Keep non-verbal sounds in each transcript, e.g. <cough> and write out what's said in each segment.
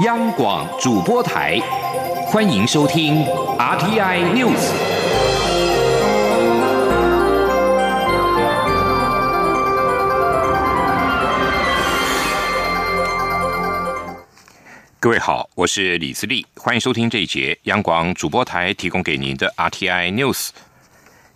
央广主播台，欢迎收听 RTI News。各位好，我是李自立，欢迎收听这一节央广主播台提供给您的 RTI News。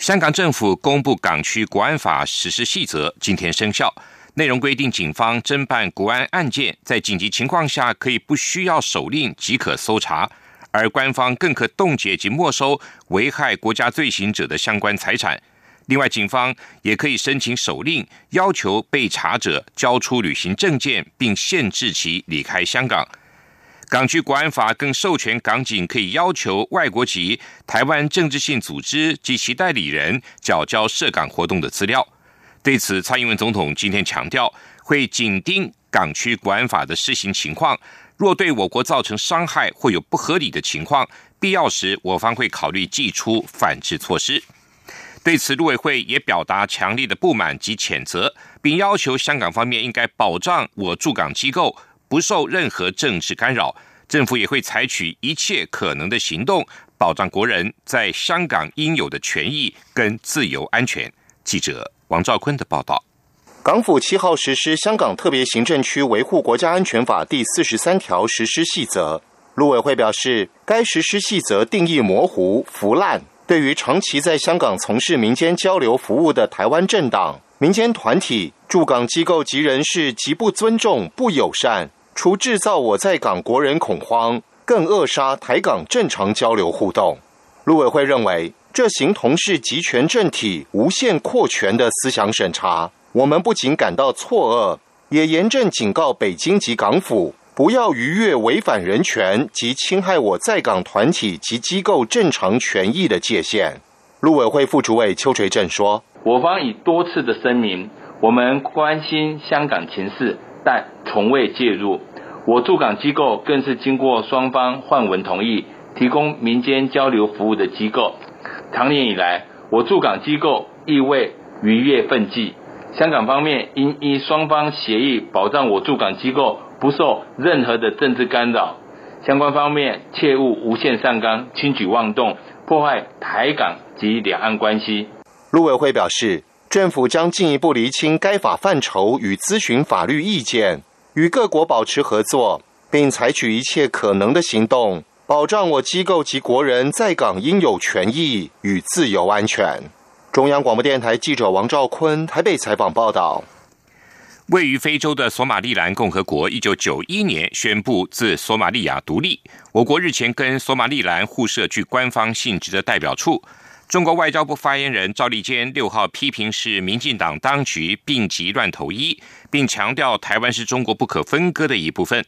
香港政府公布港区国安法实施细则，今天生效。内容规定，警方侦办国安案件，在紧急情况下可以不需要手令即可搜查，而官方更可冻结及没收危害国家罪行者的相关财产。另外，警方也可以申请手令，要求被查者交出旅行证件，并限制其离开香港。港区国安法更授权港警可以要求外国籍台湾政治性组织及其代理人缴交涉港活动的资料。对此，蔡英文总统今天强调，会紧盯港区国安法的施行情况，若对我国造成伤害或有不合理的情况，必要时我方会考虑祭出反制措施。对此，陆委会也表达强烈的不满及谴责，并要求香港方面应该保障我驻港机构不受任何政治干扰。政府也会采取一切可能的行动，保障国人在香港应有的权益跟自由安全。记者。王兆坤的报道：港府七号实施《香港特别行政区维护国家安全法》第四十三条实施细则。陆委会表示，该实施细则定义模糊、腐烂，对于长期在香港从事民间交流服务的台湾政党、民间团体、驻港机构及人士极不尊重、不友善，除制造我在港国人恐慌，更扼杀台港正常交流互动。陆委会认为。这形同是集权政体无限扩权的思想审查，我们不仅感到错愕，也严正警告北京及港府，不要逾越违反人权及侵害我在港团体及机构正常权益的界限。陆委会副主委邱垂正说：“我方已多次的声明，我们关心香港情势，但从未介入。我驻港机构更是经过双方换文同意，提供民间交流服务的机构。”长年以来，我驻港机构亦未逾越分际。香港方面应依双方协议，保障我驻港机构不受任何的政治干扰。相关方面切勿无限上纲、轻举妄动，破坏台港及两岸关系。陆委会表示，政府将进一步厘清该法范畴与咨询法律意见，与各国保持合作，并采取一切可能的行动。保障我机构及国人在港应有权益与自由安全。中央广播电台记者王兆坤台北采访报道。位于非洲的索马利兰共和国，一九九一年宣布自索马利亚独立。我国日前跟索马利兰互设具官方性质的代表处。中国外交部发言人赵立坚六号批评是民进党当局病急乱投医，并强调台湾是中国不可分割的一部分。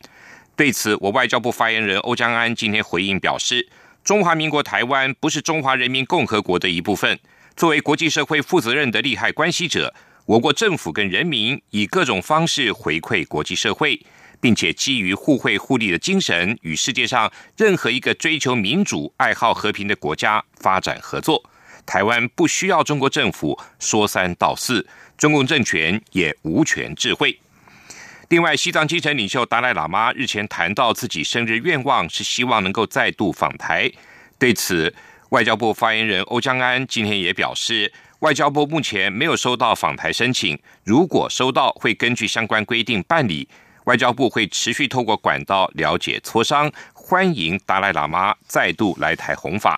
对此，我外交部发言人欧江安今天回应表示：“中华民国台湾不是中华人民共和国的一部分。作为国际社会负责任的利害关系者，我国政府跟人民以各种方式回馈国际社会，并且基于互惠互利的精神，与世界上任何一个追求民主、爱好和平的国家发展合作。台湾不需要中国政府说三道四，中共政权也无权智慧。”另外，西藏精神领袖达赖喇嘛日前谈到自己生日愿望是希望能够再度访台。对此，外交部发言人欧江安今天也表示，外交部目前没有收到访台申请，如果收到，会根据相关规定办理。外交部会持续透过管道了解磋商，欢迎达赖喇嘛再度来台弘法。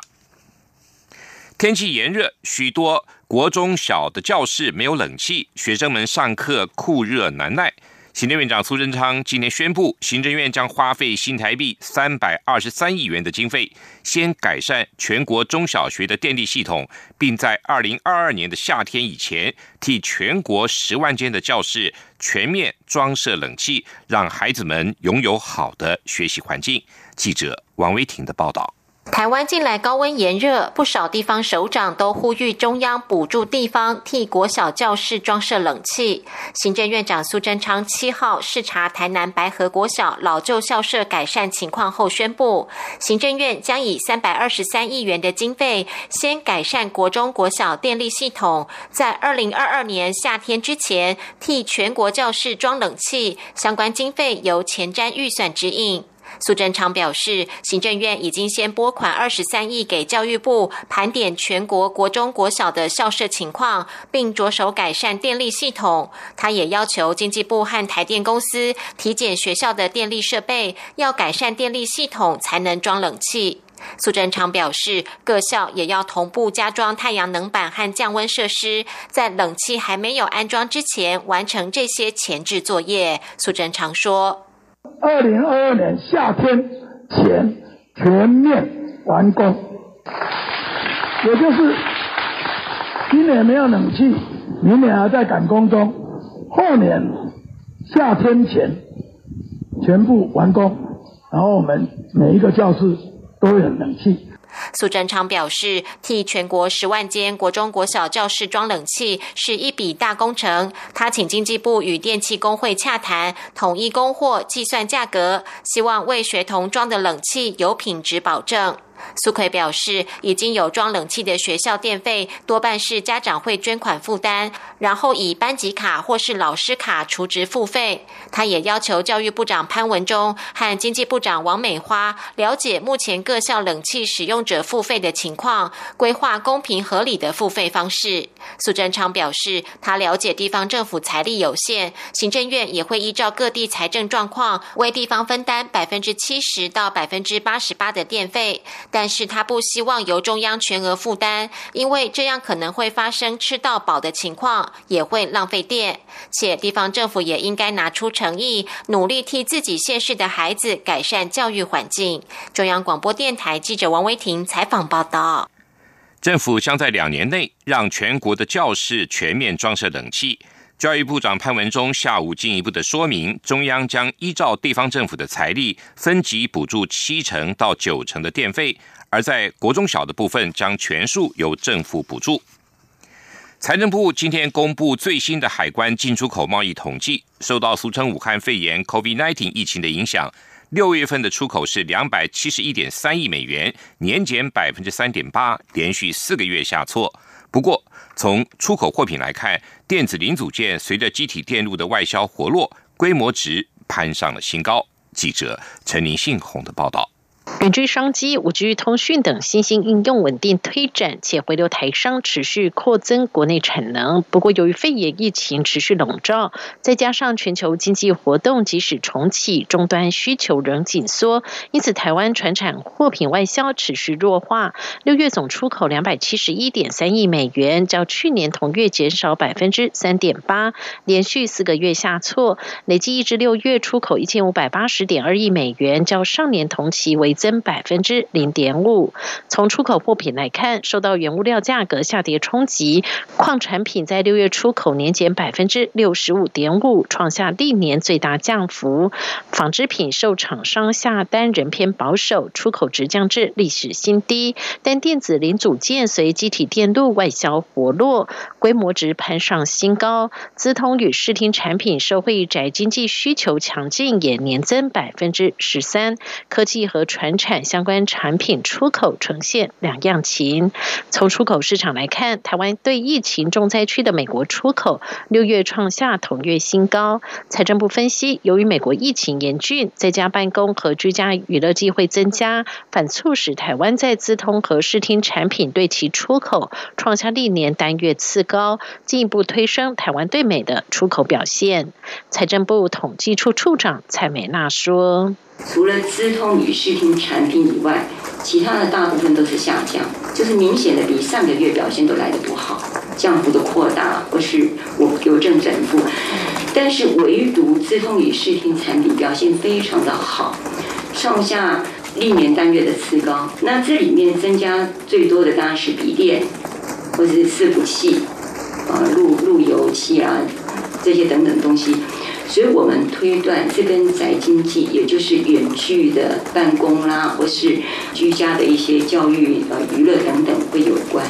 天气炎热，许多国中小的教室没有冷气，学生们上课酷热难耐。行政院长苏贞昌今天宣布，行政院将花费新台币三百二十三亿元的经费，先改善全国中小学的电力系统，并在二零二二年的夏天以前，替全国十万间的教室全面装设冷气，让孩子们拥有好的学习环境。记者王威婷的报道。台湾近来高温炎热，不少地方首长都呼吁中央补助地方替国小教室装设冷气。行政院长苏贞昌七号视察台南白河国小老旧校舍改善情况后宣布，行政院将以三百二十三亿元的经费，先改善国中国小电力系统，在二零二二年夏天之前替全国教室装冷气，相关经费由前瞻预算指引。苏贞昌表示，行政院已经先拨款二十三亿给教育部盘点全国国中国小的校舍情况，并着手改善电力系统。他也要求经济部和台电公司体检学校的电力设备，要改善电力系统才能装冷气。苏贞昌表示，各校也要同步加装太阳能板和降温设施，在冷气还没有安装之前，完成这些前置作业。苏贞昌说。二零二二年夏天前全面完工，也就是今年没有冷气，明年还在赶工中，后年夏天前全部完工，然后我们每一个教室都有冷气。苏贞昌表示，替全国十万间国中国小教室装冷气是一笔大工程。他请经济部与电器工会洽谈，统一供货、计算价格，希望为学童装的冷气有品质保证。苏奎表示，已经有装冷气的学校电费多半是家长会捐款负担，然后以班级卡或是老师卡储值付费。他也要求教育部长潘文忠和经济部长王美花了解目前各校冷气使用者付费的情况，规划公平合理的付费方式。苏贞昌表示，他了解地方政府财力有限，行政院也会依照各地财政状况为地方分担百分之七十到百分之八十八的电费。但是他不希望由中央全额负担，因为这样可能会发生吃到饱的情况，也会浪费电。且地方政府也应该拿出诚意，努力替自己县市的孩子改善教育环境。中央广播电台记者王威婷采访报道。政府将在两年内让全国的教室全面装设冷气。教育部长潘文忠下午进一步的说明，中央将依照地方政府的财力分级补助七成到九成的电费，而在国中小的部分将全数由政府补助。财政部今天公布最新的海关进出口贸易统计，受到俗称武汉肺炎 （COVID-19） 疫情的影响，六月份的出口是两百七十一点三亿美元，年减百分之三点八，连续四个月下挫。不过，从出口货品来看，电子零组件随着机体电路的外销活络，规模值攀上了新高。记者陈林信宏的报道。远距商机、五 G 通讯等新兴应用稳定推展，且回流台商持续扩增国内产能。不过，由于肺炎疫情持续笼罩，再加上全球经济活动即使重启，终端需求仍紧缩，因此台湾船产货品外销持续弱化。六月总出口两百七十一点三亿美元，较去年同月减少百分之三点八，连续四个月下挫。累计一至六月出口一千五百八十点二亿美元，较上年同期为增。百分之零点五。从出口货品来看，受到原物料价格下跌冲击，矿产品在六月出口年减百分之六十五点五，创下历年最大降幅。纺织品受厂商下单仍偏保守，出口值降至历史新低。但电子零组件随机体电路外销活络，规模值攀上新高。资通与视听产品受惠宅经济需求强劲，也年增百分之十三。科技和传产相关产品出口呈现两样情。从出口市场来看，台湾对疫情重灾区的美国出口六月创下同月新高。财政部分析，由于美国疫情严峻，在家办公和居家娱乐机会增加，反促使台湾在资通和视听产品对其出口创下历年单月次高，进一步推升台湾对美的出口表现。财政部统计处处长蔡美娜说。除了资通与视听产品以外，其他的大部分都是下降，就是明显的比上个月表现都来得不好，降幅的扩大或是我邮政整复，但是唯独资通与视听产品表现非常的好，创下历年单月的次高。那这里面增加最多的当然是笔电或者是伺服器，啊，路路由器啊这些等等东西。所以我们推断，这跟宅经济，也就是远距的办公啦，或是居家的一些教育、呃娱乐等等，会有关。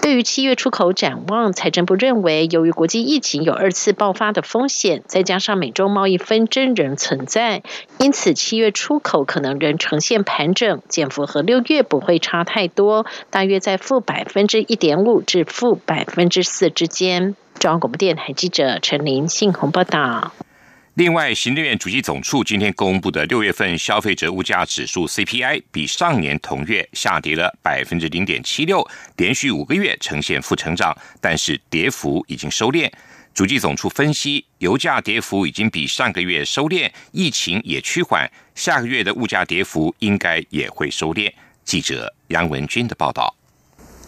对于七月出口展望，财政部认为，由于国际疫情有二次爆发的风险，再加上美中贸易纷争仍存在，因此七月出口可能仍呈现盘整，减幅和六月不会差太多，大约在负百分之一点五至负百分之四之间。中央广播电台记者陈琳信鸿报道。另外，行政院主计总处今天公布的六月份消费者物价指数 CPI 比上年同月下跌了百分之零点七六，连续五个月呈现负成长，但是跌幅已经收敛。主计总处分析，油价跌幅已经比上个月收敛，疫情也趋缓，下个月的物价跌幅应该也会收敛。记者杨文军的报道。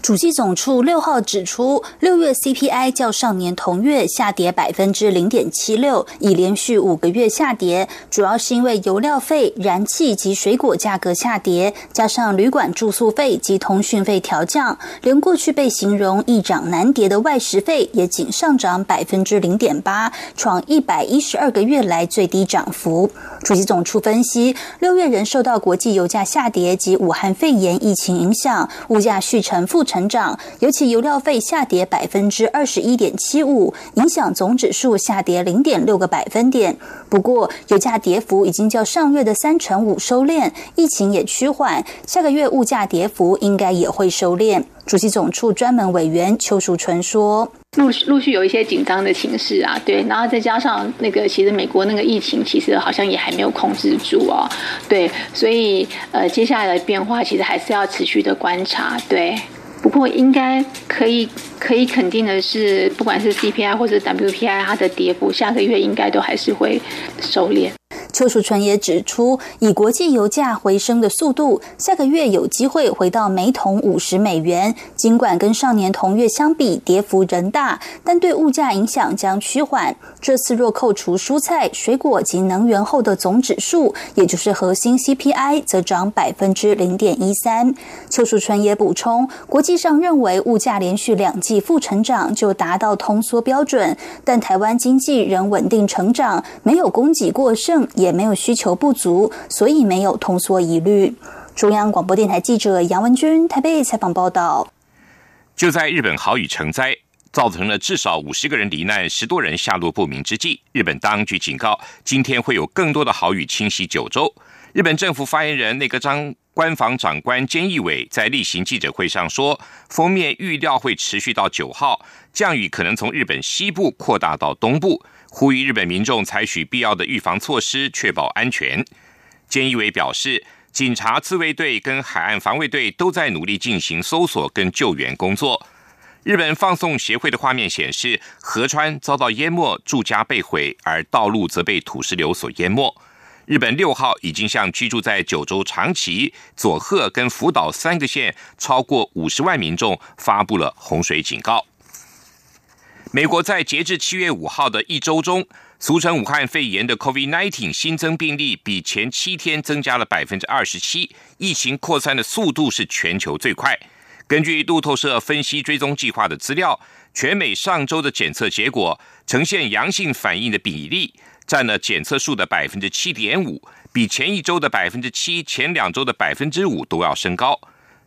主计总处六号指出，六月 CPI 较上年同月下跌百分之零点七六，已连续五个月下跌，主要是因为油料费、燃气及水果价格下跌，加上旅馆住宿费及通讯费调降，连过去被形容易涨难跌的外食费也仅上涨百分之零点八，创一百一十二个月来最低涨幅。主计总处分析，六月仍受到国际油价下跌及武汉肺炎疫情影响，物价续成负成。成长，尤其油料费下跌百分之二十一点七五，影响总指数下跌零点六个百分点。不过，油价跌幅已经较上月的三成五收敛，疫情也趋缓，下个月物价跌幅应该也会收敛。主席总处专门委员邱淑纯说：“陆续陆续有一些紧张的情势啊，对，然后再加上那个，其实美国那个疫情其实好像也还没有控制住哦，对，所以呃，接下来的变化其实还是要持续的观察，对。”不过，应该可以可以肯定的是，不管是 CPI 或者 WPI，它的跌幅下个月应该都还是会收敛。邱淑纯也指出，以国际油价回升的速度，下个月有机会回到每桶五十美元。尽管跟上年同月相比跌幅仍大，但对物价影响将趋缓。这次若扣除蔬菜、水果及能源后的总指数，也就是核心 CPI，则涨百分之零点一三。邱淑纯也补充，国际上认为物价连续两季负成长就达到通缩标准，但台湾经济仍稳定成长，没有供给过剩也。也没有需求不足，所以没有通缩疑虑。中央广播电台记者杨文君台北采访报道。就在日本豪雨成灾，造成了至少五十个人罹难、十多人下落不明之际，日本当局警告，今天会有更多的豪雨侵袭九州。日本政府发言人内阁张官房长官菅义伟在例行记者会上说，封面预料会持续到九号，降雨可能从日本西部扩大到东部。呼吁日本民众采取必要的预防措施，确保安全。菅义伟表示，警察、自卫队跟海岸防卫队都在努力进行搜索跟救援工作。日本放送协会的画面显示，河川遭到淹没，住家被毁，而道路则被土石流所淹没。日本六号已经向居住在九州长崎、佐贺跟福岛三个县超过五十万民众发布了洪水警告。美国在截至七月五号的一周中，俗称武汉肺炎的 COVID-19 新增病例比前七天增加了百分之二十七，疫情扩散的速度是全球最快。根据路透社分析追踪计划的资料，全美上周的检测结果呈现阳性反应的比例占了检测数的百分之七点五，比前一周的百分之七、前两周的百分之五都要升高。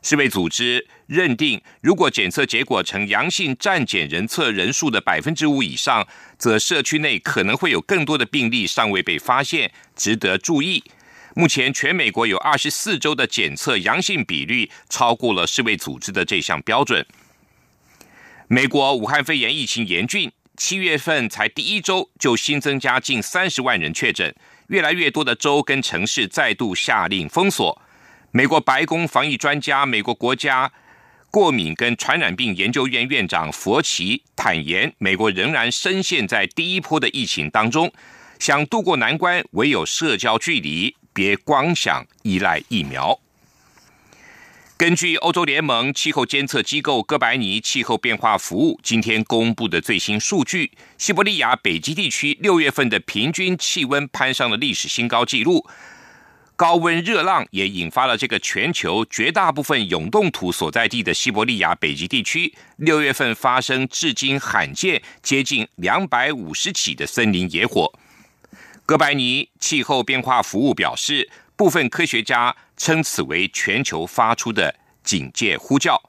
世卫组织认定，如果检测结果呈阳性，占检人测人数的百分之五以上，则社区内可能会有更多的病例尚未被发现，值得注意。目前，全美国有二十四周的检测阳性比率超过了世卫组织的这项标准。美国武汉肺炎疫情严峻，七月份才第一周就新增加近三十万人确诊，越来越多的州跟城市再度下令封锁。美国白宫防疫专家、美国国家过敏跟传染病研究院院长佛奇坦言，美国仍然深陷在第一波的疫情当中，想渡过难关，唯有社交距离，别光想依赖疫苗。根据欧洲联盟气候监测机构哥白尼气候变化服务今天公布的最新数据，西伯利亚北极地区六月份的平均气温攀上了历史新高纪录。高温热浪也引发了这个全球绝大部分永冻土所在地的西伯利亚北极地区，六月份发生至今罕见接近两百五十起的森林野火。哥白尼气候变化服务表示，部分科学家称此为全球发出的警戒呼叫。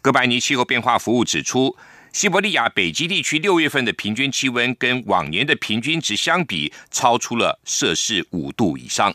哥白尼气候变化服务指出，西伯利亚北极地区六月份的平均气温跟往年的平均值相比，超出了摄氏五度以上。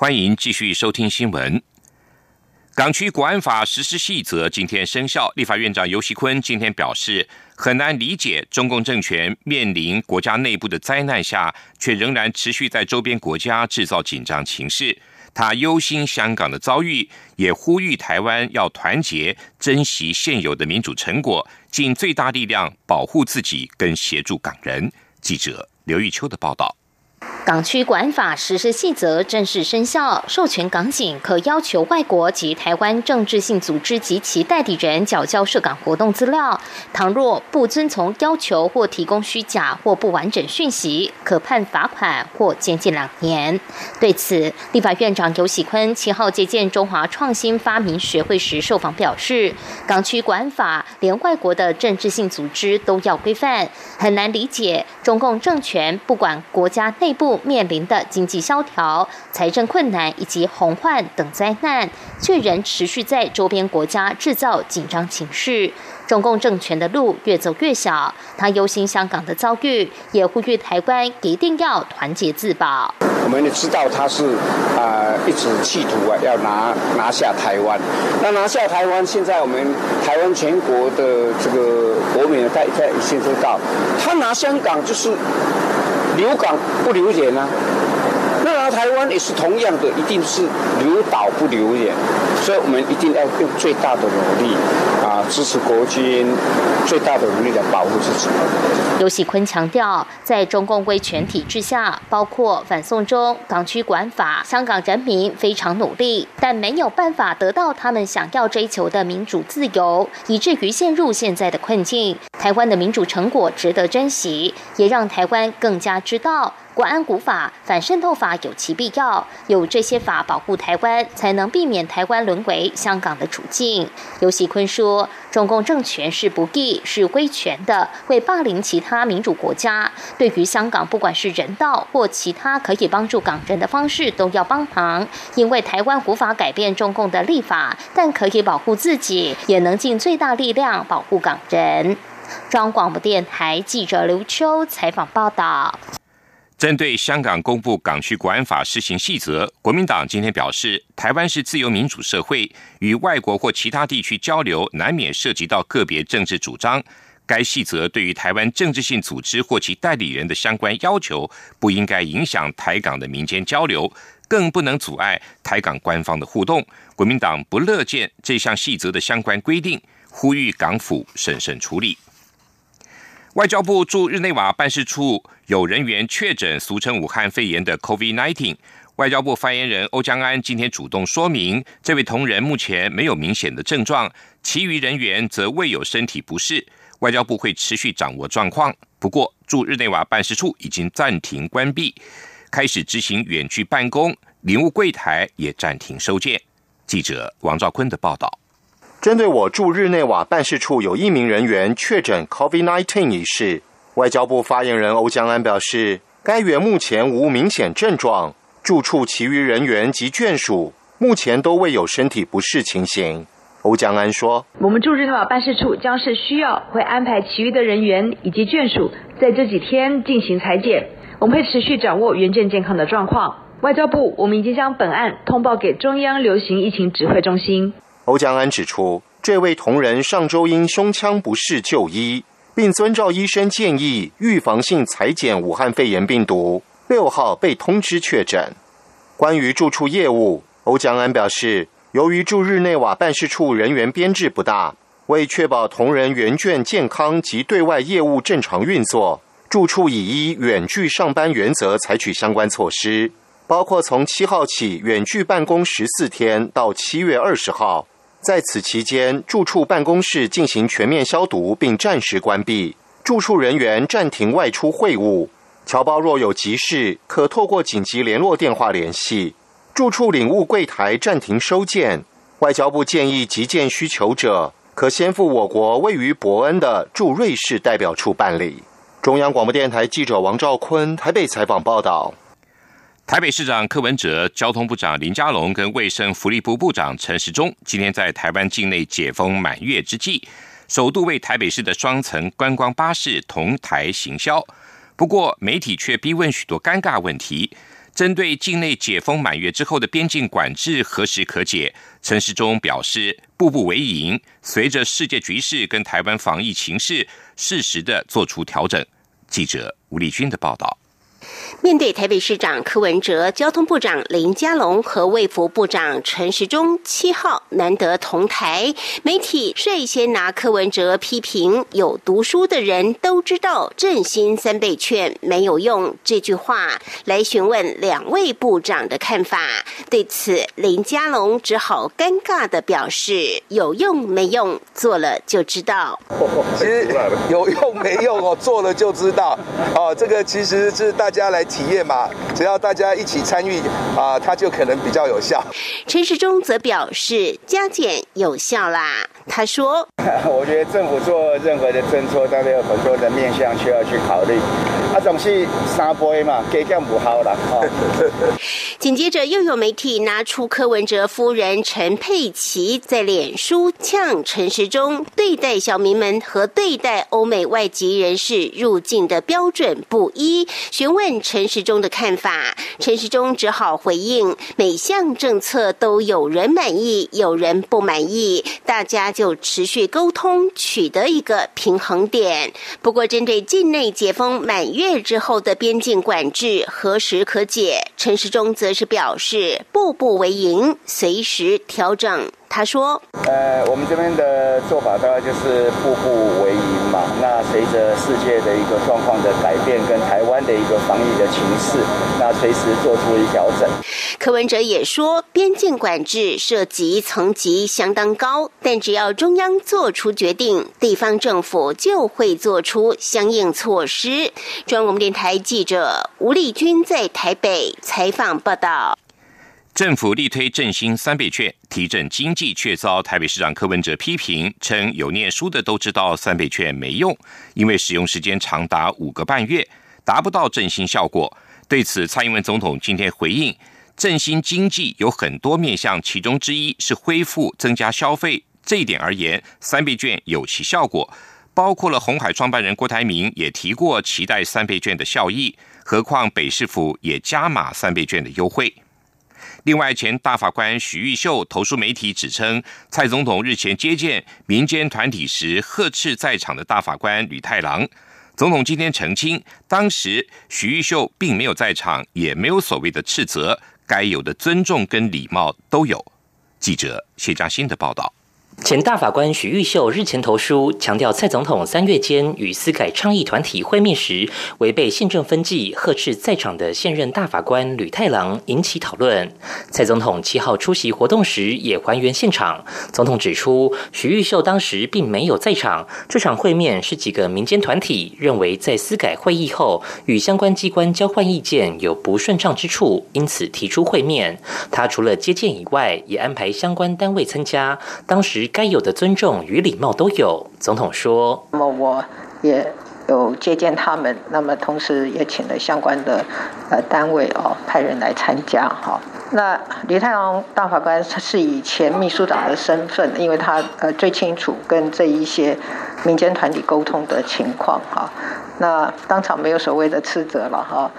欢迎继续收听新闻。港区国安法实施细则今天生效，立法院长游锡坤今天表示，很难理解中共政权面临国家内部的灾难下，却仍然持续在周边国家制造紧张情势。他忧心香港的遭遇，也呼吁台湾要团结，珍惜现有的民主成果，尽最大力量保护自己跟协助港人。记者刘玉秋的报道。港区管法实施细则正式生效，授权港警可要求外国及台湾政治性组织及其代理人缴交涉港活动资料。倘若不遵从要求或提供虚假或不完整讯息，可判罚款或监禁两年。对此，立法院长游喜坤七号接见中华创新发明学会时受访表示，港区管法连外国的政治性组织都要规范，很难理解中共政权不管国家内。内部面临的经济萧条、财政困难以及洪患等灾难，却仍持续在周边国家制造紧张情绪。中共政权的路越走越小，他忧心香港的遭遇，也呼吁台湾一定要团结自保。我们也知道他是啊，一直企图啊要拿拿下台湾。那拿下台湾，现在我们台湾全国的这个国民在在现知道，他拿香港就是。留港不留人啊，那台湾也是同样的，一定是留岛不留人，所以我们一定要用最大的努力啊，支持国军最大的努力来保护自己。尤喜坤强调，在中共威权体制下，包括反送中、港区管法，香港人民非常努力，但没有办法得到他们想要追求的民主自由，以至于陷入现在的困境。台湾的民主成果值得珍惜，也让台湾更加知道。国安古法、反渗透法有其必要，有这些法保护台湾，才能避免台湾沦为香港的处境。尤喜坤说，中共政权是不义、是威权的，会霸凌其他民主国家。对于香港，不管是人道或其他可以帮助港人的方式，都要帮忙。因为台湾无法改变中共的立法，但可以保护自己，也能尽最大力量保护港人。中央广播电台记者刘秋采访报道。针对香港公布港区国安法施行细则，国民党今天表示，台湾是自由民主社会，与外国或其他地区交流难免涉及到个别政治主张。该细则对于台湾政治性组织或其代理人的相关要求，不应该影响台港的民间交流，更不能阻碍台港官方的互动。国民党不乐见这项细则的相关规定，呼吁港府审慎处理。外交部驻日内瓦办事处有人员确诊俗称武汉肺炎的 COVID-19。外交部发言人欧江安今天主动说明，这位同仁目前没有明显的症状，其余人员则未有身体不适。外交部会持续掌握状况。不过，驻日内瓦办事处已经暂停关闭，开始执行远距办公，领物柜台也暂停收件。记者王兆坤的报道。针对我驻日内瓦办事处有一名人员确诊 COVID-19 一事，外交部发言人欧江安表示，该员目前无明显症状，住处其余人员及眷属目前都未有身体不适情形。欧江安说：“我们驻日内瓦办事处将是需要会安排其余的人员以及眷属在这几天进行裁剪，我们会持续掌握原件健康的状况。外交部，我们已经将本案通报给中央流行疫情指挥中心。”欧江安指出，这位同仁上周因胸腔不适就医，并遵照医生建议预防性裁剪武汉肺炎病毒，六号被通知确诊。关于住处业务，欧江安表示，由于驻日内瓦办事处人员编制不大，为确保同仁原卷健康及对外业务正常运作，住处已依远距上班原则采取相关措施，包括从七号起远距办公十四天到七月二十号。在此期间，住处办公室进行全面消毒，并暂时关闭。住处人员暂停外出会晤。侨胞若有急事，可透过紧急联络电话联系。住处领务柜台暂停收件。外交部建议急件需求者，可先赴我国位于伯恩的驻瑞士代表处办理。中央广播电台记者王兆坤台北采访报道。台北市长柯文哲、交通部长林佳龙跟卫生福利部部长陈时中，今天在台湾境内解封满月之际，首度为台北市的双层观光巴士同台行销。不过，媒体却逼问许多尴尬问题。针对境内解封满月之后的边境管制何时可解，陈时中表示，步步为营，随着世界局势跟台湾防疫情势，适时的做出调整。记者吴立军的报道。面对台北市长柯文哲、交通部长林佳龙和卫福部长陈时中七号难得同台，媒体率先拿柯文哲批评有读书的人都知道振兴三倍券没有用这句话来询问两位部长的看法。对此，林佳龙只好尴尬的表示：有用没用，做了就知道。其实有用没用哦，做了就知道。哦，这个其实是大家来。体验嘛，只要大家一起参与啊，它就可能比较有效。陈时中则表示，加减有效啦。他说：“ <laughs> 我觉得政府做任何的政策，都有很多的面向需要去考虑。啊，总是三杯嘛，加减不好啦。<laughs> 紧接着，又有媒体拿出柯文哲夫人陈佩琪在脸书呛陈时中对待小民们和对待欧美外籍人士入境的标准不一，询问陈。陈时中的看法，陈时中只好回应：每项政策都有人满意，有人不满意，大家就持续沟通，取得一个平衡点。不过，针对境内解封满月之后的边境管制何时可解，陈时中则是表示：步步为营，随时调整。他说：“呃，我们这边的做法大概就是步步为营嘛。那随着世界的一个状况的改变，跟台湾的一个防疫的情势，那随时做出一调整。”柯文哲也说，边境管制涉及层级相当高，但只要中央做出决定，地方政府就会做出相应措施。中央广播电台记者吴丽君在台北采访报道。政府力推振兴三倍券提振经济，却遭台北市长柯文哲批评，称有念书的都知道三倍券没用，因为使用时间长达五个半月，达不到振兴效果。对此，蔡英文总统今天回应，振兴经济有很多面向，其中之一是恢复增加消费。这一点而言，三倍券有其效果，包括了红海创办人郭台铭也提过期待三倍券的效益，何况北市府也加码三倍券的优惠。另外，前大法官许玉秀投诉媒体指称，蔡总统日前接见民间团体时呵斥在场的大法官吕太郎。总统今天澄清，当时许玉秀并没有在场，也没有所谓的斥责，该有的尊重跟礼貌都有。记者谢佳欣的报道。前大法官许玉秀日前投书，强调蔡总统三月间与司改倡议团体会面时，违背宪政分际，呵斥在场的现任大法官吕太郎，引起讨论。蔡总统七号出席活动时也还原现场，总统指出，许玉秀当时并没有在场，这场会面是几个民间团体认为在司改会议后与相关机关交换意见有不顺畅之处，因此提出会面。他除了接见以外，也安排相关单位参加，当时。该有的尊重与礼貌都有。总统说：“那么我也有接见他们，那么同时也请了相关的呃单位哦派人来参加哈。那李太郎大法官是以前秘书长的身份，因为他呃最清楚跟这一些民间团体沟通的情况哈。那当场没有所谓的斥责了哈，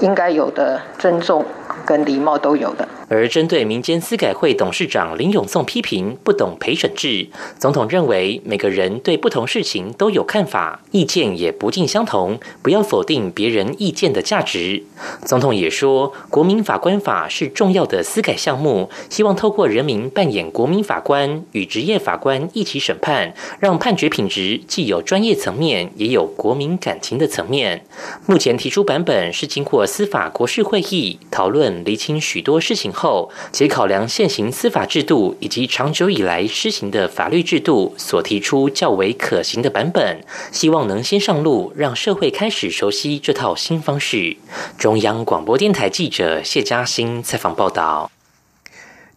应该有的尊重跟礼貌都有的。”而针对民间司改会董事长林永颂批评不懂陪审制，总统认为每个人对不同事情都有看法，意见也不尽相同，不要否定别人意见的价值。总统也说，国民法官法是重要的司改项目，希望透过人民扮演国民法官与职业法官一起审判，让判决品质既有专业层面，也有国民感情的层面。目前提出版本是经过司法国事会议讨论，厘清许多事情。后，且考量现行司法制度以及长久以来施行的法律制度，所提出较为可行的版本，希望能先上路，让社会开始熟悉这套新方式。中央广播电台记者谢嘉欣采访报道。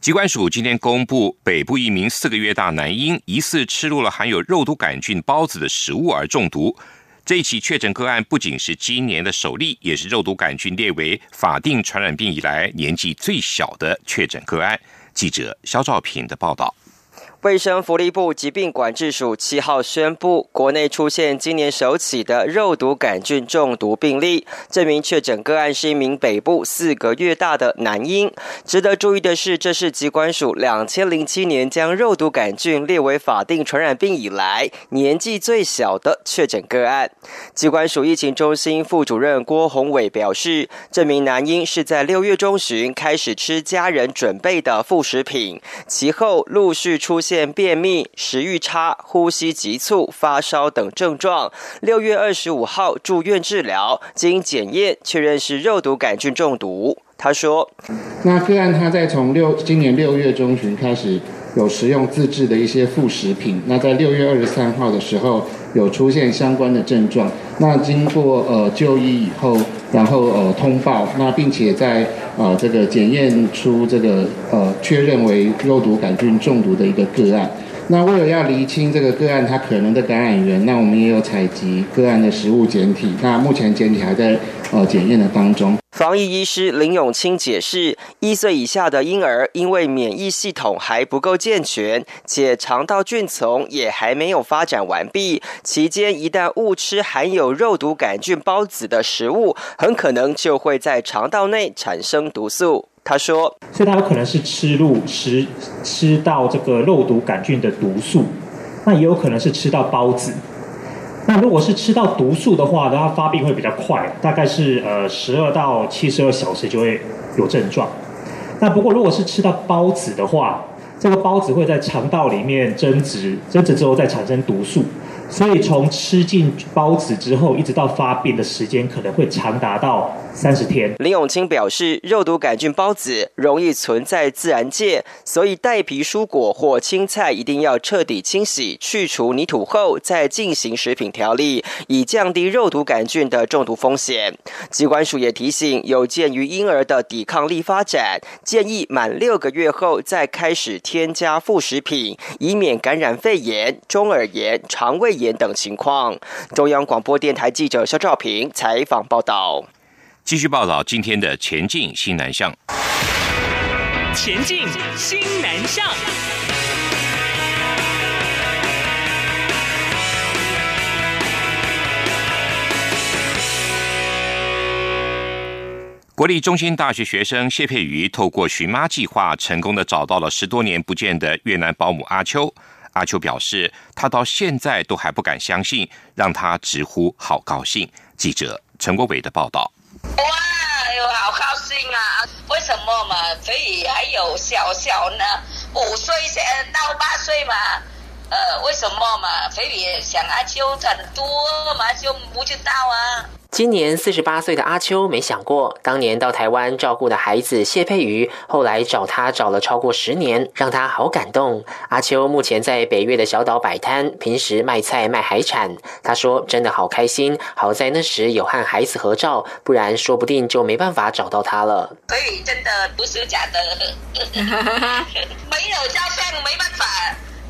机关署今天公布，北部一名四个月大男婴疑似吃入了含有肉毒杆菌孢子的食物而中毒。这一起确诊个案不仅是今年的首例，也是肉毒杆菌列为法定传染病以来年纪最小的确诊个案。记者肖兆平的报道。卫生福利部疾病管制署七号宣布，国内出现今年首起的肉毒杆菌中毒病例。这名确诊个案是一名北部四个月大的男婴。值得注意的是，这是疾管署两千零七年将肉毒杆菌列为法定传染病以来年纪最小的确诊个案。疾管署疫情中心副主任郭宏伟表示，这名男婴是在六月中旬开始吃家人准备的副食品，其后陆续出现。现便秘、食欲差、呼吸急促、发烧等症状。六月二十五号住院治疗，经检验确认是肉毒杆菌中毒。他说：“那个案他在从六今年六月中旬开始有食用自制的一些副食品，那在六月二十三号的时候有出现相关的症状。那经过呃就医以后，然后呃通报，那并且在。”呃，这个检验出这个呃，确认为肉毒杆菌中毒的一个个案。那为了要厘清这个个案它可能的感染源，那我们也有采集个案的食物检体。那目前检体还在呃检验的当中。防疫医师林永清解释，一岁以下的婴儿因为免疫系统还不够健全，且肠道菌丛也还没有发展完毕，期间一旦误吃含有肉毒杆菌孢子的食物，很可能就会在肠道内产生毒素。他说，所以他有可能是吃入食吃到这个肉毒杆菌的毒素，那也有可能是吃到孢子。那如果是吃到毒素的话，它发病会比较快，大概是呃十二到七十二小时就会有症状。那不过如果是吃到孢子的话，这个孢子会在肠道里面增殖，增殖之后再产生毒素。所以从吃进孢子之后，一直到发病的时间可能会长达到三十天。林永清表示，肉毒杆菌孢子容易存在自然界，所以带皮蔬果或青菜一定要彻底清洗、去除泥土后再进行食品调理，以降低肉毒杆菌的中毒风险。机关署也提醒，有鉴于婴儿的抵抗力发展，建议满六个月后再开始添加副食品，以免感染肺炎、中耳炎、肠胃。炎等情况。中央广播电台记者肖兆平采访报道。继续报道今天的前进新南向。前进新南向。国立中心大学学生谢佩瑜透过寻妈计划，成功的找到了十多年不见的越南保姆阿秋。阿秋表示，他到现在都还不敢相信，让他直呼好高兴。记者陈国伟的报道。哇，有，好高兴啊！为什么嘛？所以还有小小呢，五岁先到八岁嘛？呃，为什么嘛？所以想阿秋很多嘛，就不知道啊。今年四十八岁的阿秋，没想过当年到台湾照顾的孩子谢佩瑜，后来找他找了超过十年，让他好感动。阿秋目前在北越的小岛摆摊，平时卖菜卖海产。他说：“真的好开心，好在那时有和孩子合照，不然说不定就没办法找到他了。”所以真的不是假的，<laughs> 没有照相没办法，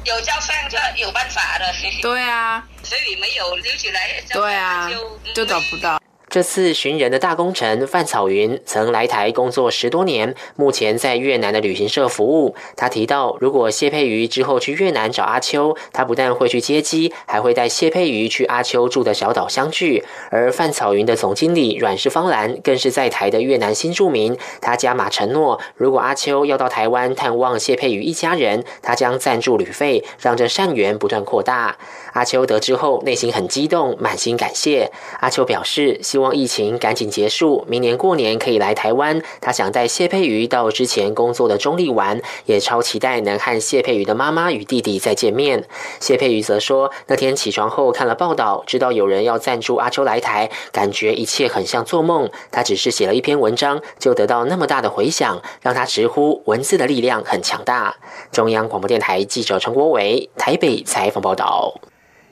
有照相就有办法了。对啊。所以没有留起来，对啊，就找不到。这次寻人的大功臣范草云曾来台工作十多年，目前在越南的旅行社服务。他提到，如果谢佩瑜之后去越南找阿秋，他不但会去接机，还会带谢佩瑜去阿秋住的小岛相聚。而范草云的总经理阮氏芳兰更是在台的越南新住民，他加码承诺，如果阿秋要到台湾探望谢佩瑜一家人，他将赞助旅费，让这善缘不断扩大。阿秋得知后，内心很激动，满心感谢。阿秋表示，希希望疫情赶紧结束，明年过年可以来台湾。他想带谢佩瑜到之前工作的中立玩，也超期待能和谢佩瑜的妈妈与弟弟再见面。谢佩瑜则说，那天起床后看了报道，知道有人要赞助阿秋来台，感觉一切很像做梦。他只是写了一篇文章，就得到那么大的回响，让他直呼文字的力量很强大。中央广播电台记者陈国伟台北采访报道。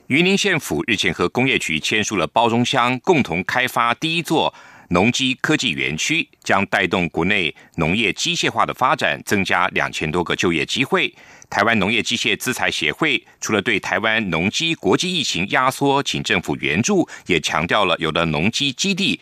云林县府日前和工业局签署了包中乡共同开发第一座农机科技园区，将带动国内农业机械化的发展，增加两千多个就业机会。台湾农业机械资材协会除了对台湾农机国际疫情压缩请政府援助，也强调了有的农机基地